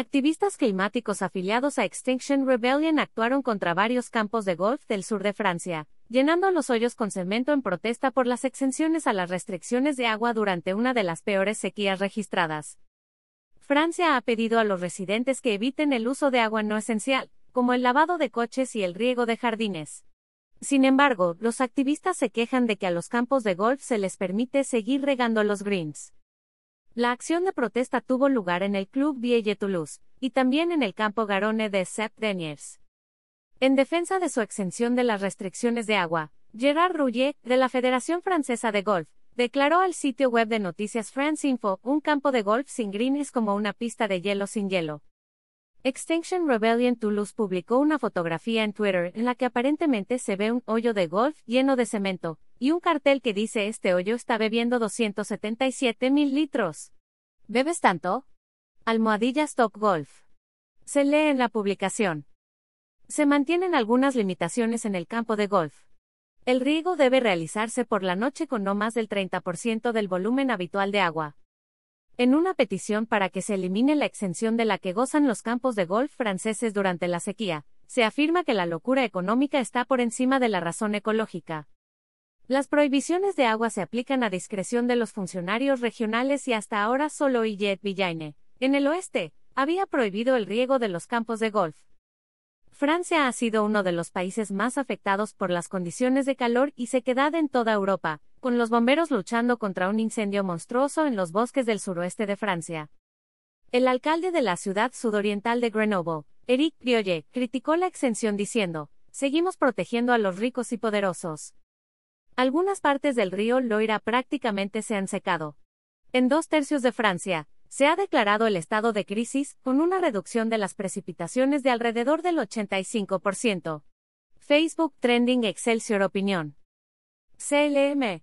Activistas climáticos afiliados a Extinction Rebellion actuaron contra varios campos de golf del sur de Francia, llenando los hoyos con cemento en protesta por las exenciones a las restricciones de agua durante una de las peores sequías registradas. Francia ha pedido a los residentes que eviten el uso de agua no esencial, como el lavado de coches y el riego de jardines. Sin embargo, los activistas se quejan de que a los campos de golf se les permite seguir regando los greens. La acción de protesta tuvo lugar en el Club Vieille Toulouse, y también en el campo Garone de Sept-Deniers. En defensa de su exención de las restricciones de agua, Gerard Rouget, de la Federación Francesa de Golf, declaró al sitio web de noticias France Info, un campo de golf sin greens como una pista de hielo sin hielo. Extinction Rebellion Toulouse publicó una fotografía en Twitter en la que aparentemente se ve un hoyo de golf lleno de cemento, y un cartel que dice este hoyo está bebiendo 277 mil litros. ¿Bebes tanto? Almohadillas Top Golf. Se lee en la publicación. Se mantienen algunas limitaciones en el campo de golf. El riego debe realizarse por la noche con no más del 30% del volumen habitual de agua. En una petición para que se elimine la exención de la que gozan los campos de golf franceses durante la sequía, se afirma que la locura económica está por encima de la razón ecológica. Las prohibiciones de agua se aplican a discreción de los funcionarios regionales y hasta ahora solo Illet Villaine, en el oeste, había prohibido el riego de los campos de golf. Francia ha sido uno de los países más afectados por las condiciones de calor y sequedad en toda Europa, con los bomberos luchando contra un incendio monstruoso en los bosques del suroeste de Francia. El alcalde de la ciudad sudoriental de Grenoble, Eric Briolle, criticó la exención diciendo, seguimos protegiendo a los ricos y poderosos. Algunas partes del río Loira prácticamente se han secado. En dos tercios de Francia, se ha declarado el estado de crisis, con una reducción de las precipitaciones de alrededor del 85%. Facebook Trending Excelsior Opinión. CLM.